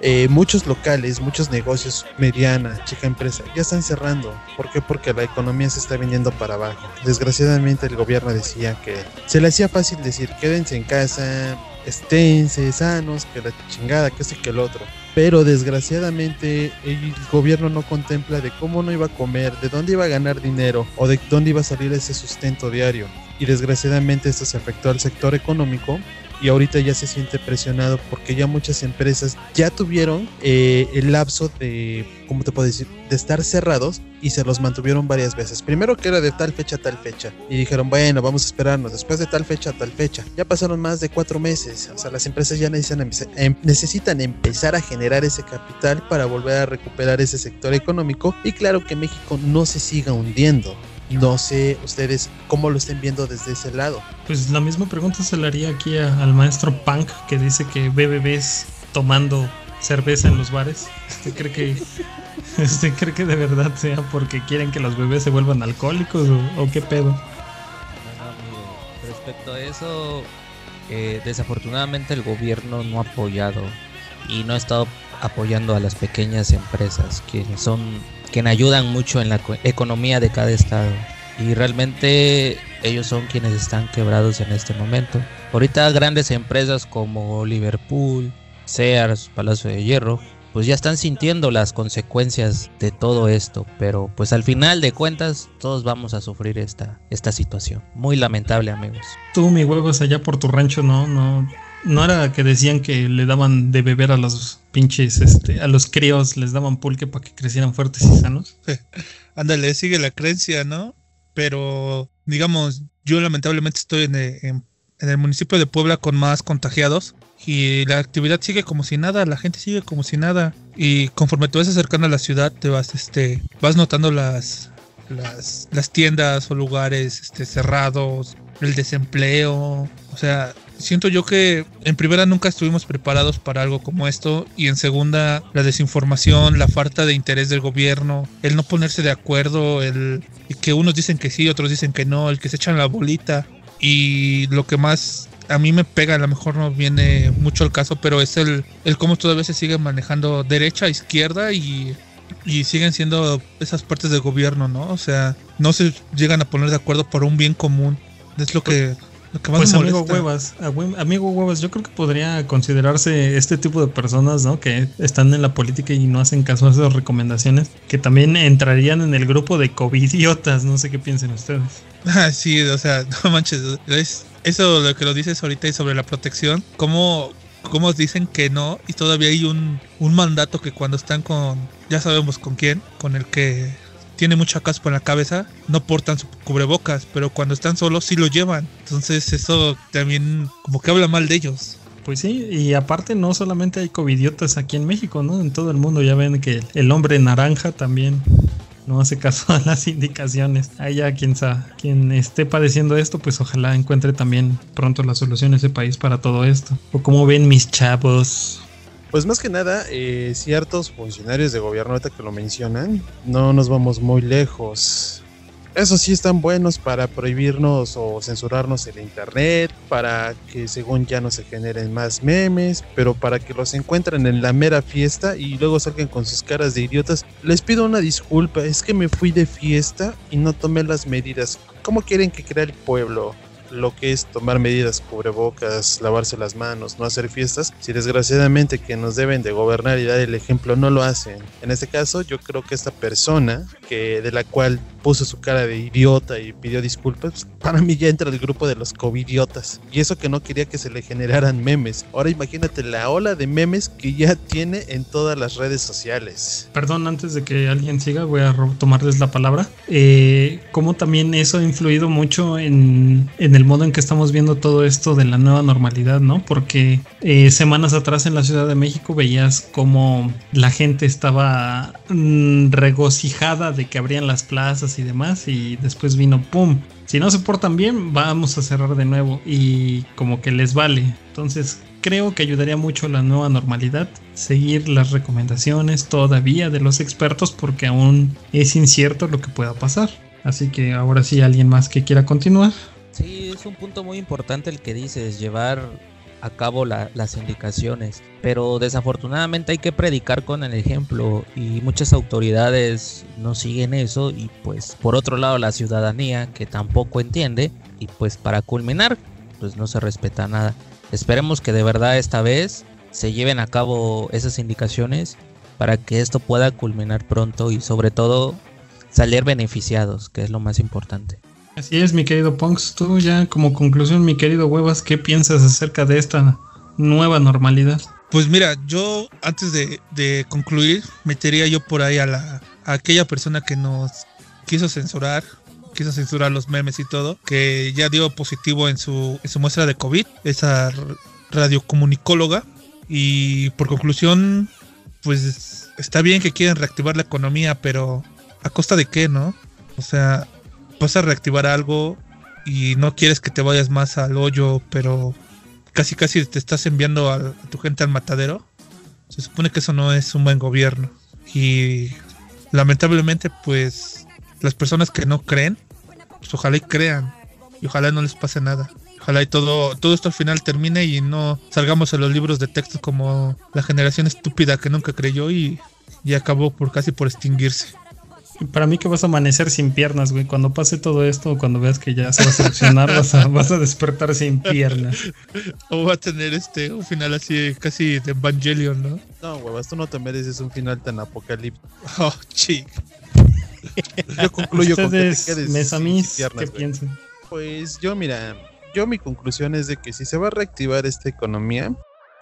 [SPEAKER 3] Eh, muchos locales, muchos negocios, mediana, chica empresa, ya están cerrando. ¿Por qué? Porque la economía se está viniendo para abajo. Desgraciadamente el gobierno decía que se le hacía fácil decir quédense en casa, esténse sanos, que la chingada, que este que el otro. Pero desgraciadamente el gobierno no contempla de cómo no iba a comer, de dónde iba a ganar dinero o de dónde iba a salir ese sustento diario. y desgraciadamente esto se afectó al sector económico y ahorita ya se siente presionado porque ya muchas empresas ya tuvieron eh, el lapso de, ¿cómo te puedo decir?, de estar cerrados y se los mantuvieron varias veces. Primero que era de tal fecha a tal fecha y dijeron, bueno, vamos a esperarnos después de tal fecha a tal fecha. Ya pasaron más de cuatro meses, o sea, las empresas ya necesitan, em, necesitan empezar a generar ese capital para volver a recuperar ese sector económico y claro que México no se siga hundiendo. No sé ustedes cómo lo estén viendo desde ese lado.
[SPEAKER 1] Pues la misma pregunta se la haría aquí al maestro Punk que dice que ve bebés tomando cerveza en los bares. ¿Usted cree que, [laughs] usted cree que de verdad sea porque quieren que los bebés se vuelvan alcohólicos o, qué pedo?
[SPEAKER 4] Respecto a eso, eh, desafortunadamente el gobierno no ha apoyado y no ha estado apoyando a las pequeñas empresas, que son quien ayudan mucho en la economía de cada estado. Y realmente ellos son quienes están quebrados en este momento. Ahorita grandes empresas como Liverpool, Sears, Palacio de Hierro, pues ya están sintiendo las consecuencias de todo esto, pero pues al final de cuentas todos vamos a sufrir esta, esta situación. Muy lamentable, amigos.
[SPEAKER 1] Tú, mi huevos, allá por tu rancho, no, no, no era que decían que le daban de beber a los pinches, este, a los críos, les daban pulque para que crecieran fuertes y sanos. [laughs]
[SPEAKER 2] Ándale, sigue la creencia, ¿no? Pero, digamos, yo lamentablemente estoy en el, en, el, municipio de Puebla con más contagiados y la actividad sigue como si nada, la gente sigue como si nada. Y conforme te vas acercando a la ciudad, te vas, este, vas notando las, las, las tiendas o lugares este, cerrados, el desempleo, o sea, siento yo que en primera nunca estuvimos preparados para algo como esto y en segunda la desinformación, la falta de interés del gobierno, el no ponerse de acuerdo, el que unos dicen que sí, otros dicen que no, el que se echan la bolita y lo que más a mí me pega, a lo mejor no viene mucho al caso, pero es el, el cómo todavía se sigue manejando derecha, izquierda y, y siguen siendo esas partes del gobierno, ¿no? O sea, no se llegan a poner de acuerdo por un bien común. Es lo que
[SPEAKER 1] pues amigo huevas, amigo huevas, yo creo que podría considerarse este tipo de personas, ¿no? Que están en la política y no hacen caso a esas recomendaciones, que también entrarían en el grupo de covidiotas, no sé qué piensen ustedes. [laughs]
[SPEAKER 2] Ah, sí, o sea, [laughs] no manches, eso lo que lo dices ahorita y sobre la protección, ¿cómo, cómo dicen que no y todavía hay un, un mandato que cuando están con, ya sabemos con quién, con el que tiene mucha caspa en la cabeza, no portan su cubrebocas, pero cuando están solos sí lo llevan. Entonces eso también como que habla mal de ellos.
[SPEAKER 1] Pues sí, y aparte no solamente hay covidiotas aquí en México, ¿no? En todo el mundo ya ven que el hombre naranja también no hace caso a las indicaciones. Ahí ya quien, quien esté padeciendo esto, pues ojalá encuentre también pronto la solución ese país para todo esto. O como ven mis chavos,
[SPEAKER 3] pues más que nada, eh, ciertos funcionarios de gobierno, ahorita que lo mencionan, no nos vamos muy lejos. Eso sí están buenos para prohibirnos o censurarnos el internet, para que según ya no se generen más memes, pero para que los encuentren en la mera fiesta y luego salgan con sus caras de idiotas. Les pido una disculpa, es que me fui de fiesta y no tomé las medidas. ¿Cómo quieren que crea el pueblo? Lo que es tomar medidas, cubrebocas, lavarse las manos, no hacer fiestas, si desgraciadamente que nos deben de gobernar y dar el ejemplo no lo hacen. En este caso, yo creo que esta persona que de la cual puso su cara de idiota y pidió disculpas, pues, para mí ya entra el grupo de los covidiotas. Y eso que no quería que se le generaran memes. Ahora imagínate la ola de memes que ya tiene en todas las redes sociales.
[SPEAKER 1] Perdón, antes de que alguien siga, voy a tomarles la palabra. Eh, también eso ha influido mucho en, en, el modo en que estamos viendo todo esto de la nueva normalidad, ¿no? Porque eh, semanas atrás en la Ciudad de México veías como la gente estaba mm, regocijada de que abrían las plazas y demás y después vino pum. Si no se portan bien, vamos a cerrar de nuevo y como que les vale. Entonces creo que ayudaría mucho la nueva normalidad seguir las recomendaciones todavía de los expertos porque aún es incierto lo que pueda pasar. Así que ahora sí, alguien más que quiera continuar.
[SPEAKER 4] Sí, es un punto muy importante el que dices, llevar a cabo las indicaciones. Pero desafortunadamente hay que predicar con el ejemplo y muchas autoridades no siguen eso y pues por otro lado la ciudadanía que tampoco entiende y pues para culminar pues no se respeta nada. Esperemos que de verdad esta vez se lleven a cabo esas indicaciones para que esto pueda culminar pronto y sobre todo salir beneficiados, que es lo más importante.
[SPEAKER 1] Así es, mi querido Punks. Tú ya como conclusión, mi querido Huevas, ¿qué piensas acerca de esta nueva normalidad?
[SPEAKER 2] Pues mira, yo antes de, concluir, metería yo por ahí a, la, a aquella persona que nos quiso censurar, quiso censurar los memes y todo, que ya dio positivo en su, muestra de COVID, esa radiocomunicóloga. Y por conclusión, pues está bien que quieren reactivar la economía, pero ¿a costa de qué, no? O sea, vas a reactivar algo y no quieres que te vayas más al hoyo, pero casi casi te estás enviando a, a tu gente al matadero. Se supone que eso no es un buen gobierno. Y lamentablemente, pues las personas que no creen, pues ojalá y crean. Y ojalá no les pase nada. Ojalá y todo, todo esto al final termine y no salgamos en los libros de texto como la generación estúpida que nunca creyó y, y acabó por casi por extinguirse.
[SPEAKER 1] Para mí que vas a amanecer sin piernas, güey. Cuando pase todo esto, cuando veas que ya se va a solucionar, vas, a, vas a despertar sin piernas.
[SPEAKER 2] O va a tener este un final así casi de Evangelion, ¿no?
[SPEAKER 3] No, huevas, tú no te mereces un final tan apocalíptico.
[SPEAKER 2] Oh, chic.
[SPEAKER 3] Yo concluyo con que te quedes sin piernas,
[SPEAKER 1] ¿qué piensan?
[SPEAKER 3] Pues yo, mira, yo mi conclusión es de que si se va a reactivar esta economía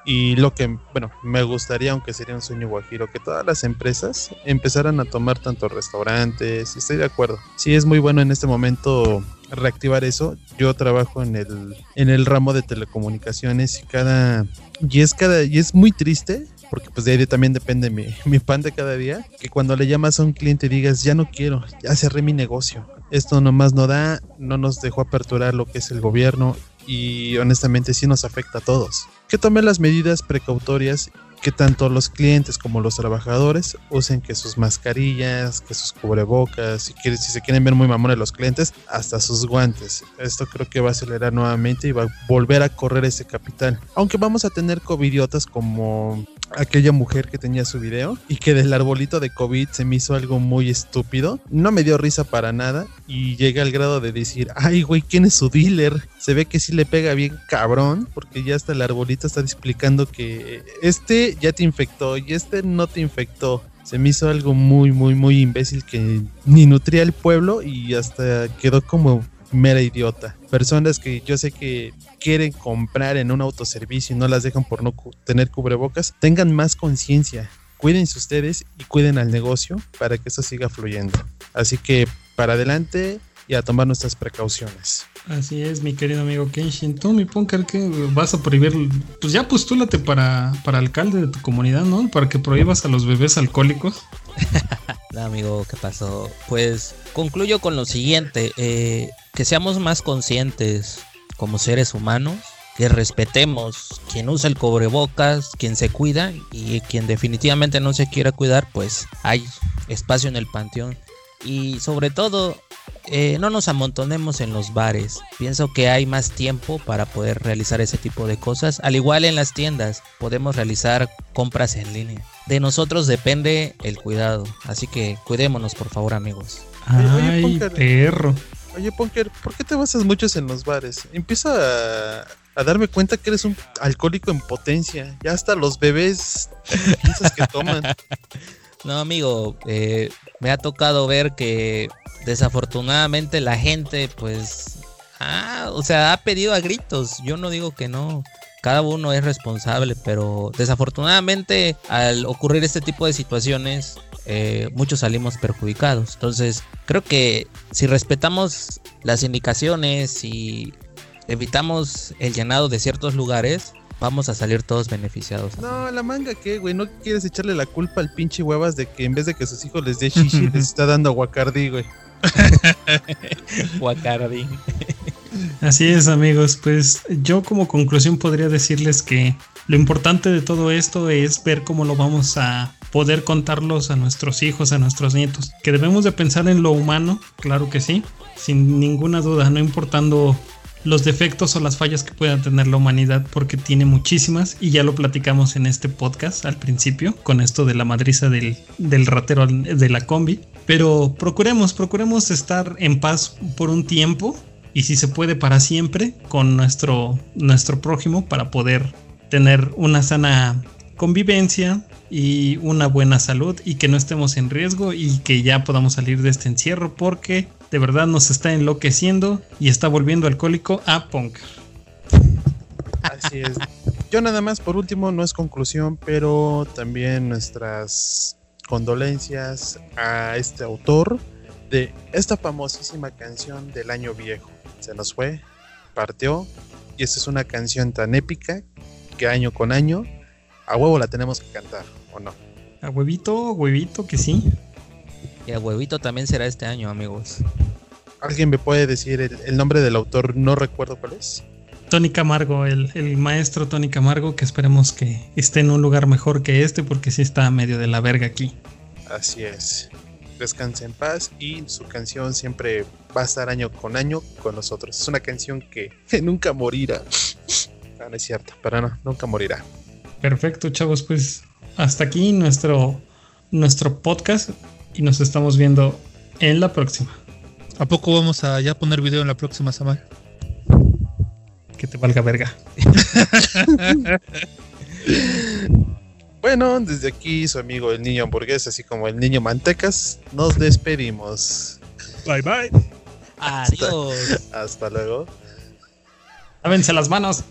[SPEAKER 3] y lo que, bueno, me gustaría, aunque sería un sueño guajiro, que todas las empresas empezaran a tomar tanto restaurantes, estoy de acuerdo. Sí es muy bueno en este momento reactivar eso. Yo trabajo en el, en el ramo de telecomunicaciones y cada, y es cada, y es muy triste porque pues de ahí también depende mi, [laughs] mi pan de cada día, que cuando le llamas a un cliente digas, ya no quiero, ya cerré mi negocio, esto nomás no da, no nos dejó aperturar lo que es el gobierno y honestamente sí nos afecta a todos. Que tome las medidas precautorias que tanto los clientes como los trabajadores usen que sus mascarillas, que sus cubrebocas, si, quiere- si se quieren ver muy mamones los clientes, hasta sus guantes. Esto creo que va a acelerar nuevamente y va a volver a correr ese capital. Aunque vamos a tener covidiotas como aquella mujer que tenía su video y que del arbolito de COVID se me hizo algo muy estúpido. No me dio risa para nada y llegué al grado de decir, ay güey, ¿quién es su dealer? Se ve que sí le pega bien cabrón porque ya hasta el arbolito está explicando que este ya te infectó y este no te infectó. Se me hizo algo muy, muy, muy imbécil que ni nutría el pueblo y hasta quedó como mera idiota. Personas que yo sé que quieren comprar en un autoservicio y no las dejan por no tener cubrebocas, tengan más conciencia. Cuídense ustedes y cuiden al negocio para que eso siga fluyendo. Así que para adelante y a tomar nuestras precauciones.
[SPEAKER 1] Así es, mi querido amigo Kenshin. Tú, mi punker, que vas a prohibir? Pues ya postúlate para, para alcalde de tu comunidad, ¿no? Para que prohíbas a los bebés alcohólicos. [laughs]
[SPEAKER 4] Amigo, ¿qué pasó? Pues concluyo con lo siguiente, eh, que seamos más conscientes como seres humanos, que respetemos quien usa el cubrebocas, quien se cuida y quien definitivamente no se quiera cuidar, pues hay espacio en el panteón. Y sobre todo, eh, no nos amontonemos en los bares. Pienso que hay más tiempo para poder realizar ese tipo de cosas. Al igual en las tiendas, podemos realizar compras en línea. De nosotros depende el cuidado. Así que cuidémonos, por favor, amigos.
[SPEAKER 3] Oye, oye,
[SPEAKER 1] Ay,
[SPEAKER 3] Punker.
[SPEAKER 1] perro.
[SPEAKER 3] Oye, Punker, ¿por qué te basas mucho en los bares? Empiezo a, a darme cuenta que eres un alcohólico en potencia. Ya hasta los bebés piensas que toman. [laughs]
[SPEAKER 4] No, amigo, eh, me ha tocado ver que desafortunadamente la gente, pues, ah, o sea, ha pedido a gritos. Yo no digo que no. Cada uno es responsable, pero desafortunadamente al ocurrir este tipo de situaciones, eh, muchos salimos perjudicados. Entonces, creo que si respetamos las indicaciones y evitamos el llenado de ciertos lugares, vamos a salir todos beneficiados.
[SPEAKER 3] No, la manga, ¿qué, güey? ¿No quieres echarle la culpa al pinche huevas de que en vez de que sus hijos les dé shishi, [laughs] les está dando aguacardí, güey? [laughs]
[SPEAKER 4] Guacardi.
[SPEAKER 1] Así es, amigos. Pues yo como conclusión podría decirles que lo importante de todo esto es ver cómo lo vamos a poder contarlos a nuestros hijos, a nuestros nietos. Que debemos de pensar en lo humano, claro que sí, sin ninguna duda, no importando los defectos o las fallas que pueda tener la humanidad, porque tiene muchísimas y ya lo platicamos en este podcast al principio, con esto de la madriza del, del ratero de la combi. Pero procuremos, procuremos estar en paz por un tiempo y si se puede para siempre con nuestro, nuestro prójimo para poder tener una sana convivencia y una buena salud y que no estemos en riesgo y que ya podamos salir de este encierro porque de verdad nos está enloqueciendo y está volviendo alcohólico a Ponker.
[SPEAKER 3] Así es. Yo nada más, por último, no es conclusión, pero también nuestras condolencias a este autor de esta famosísima canción del año viejo. Se nos fue, partió, y esta es una canción tan épica que año con año a huevo la tenemos que cantar, ¿o no?
[SPEAKER 1] A huevito, huevito, que sí.
[SPEAKER 4] Y a huevito también será este año, amigos.
[SPEAKER 3] ¿Alguien me puede decir el, el nombre del autor? No recuerdo cuál es.
[SPEAKER 1] Tony Camargo, el, el maestro Tony Camargo, que esperemos que esté en un lugar mejor que este, porque sí está medio de la verga aquí.
[SPEAKER 3] Así es. Descanse en paz y su canción siempre va a estar año con año con nosotros. Es una canción que, [laughs] nunca morirá. No, no es cierto, pero no, nunca morirá.
[SPEAKER 1] Perfecto, chavos, pues hasta aquí nuestro, nuestro podcast y nos estamos viendo en la próxima.
[SPEAKER 2] ¿A poco vamos a ya poner video en la próxima semana?
[SPEAKER 1] Que te valga verga. [laughs]
[SPEAKER 3] Bueno, desde aquí su amigo el niño hamburguesa, así como el niño mantecas, nos despedimos.
[SPEAKER 2] Bye bye.
[SPEAKER 4] Adiós.
[SPEAKER 3] Hasta luego.
[SPEAKER 1] Lávense las manos.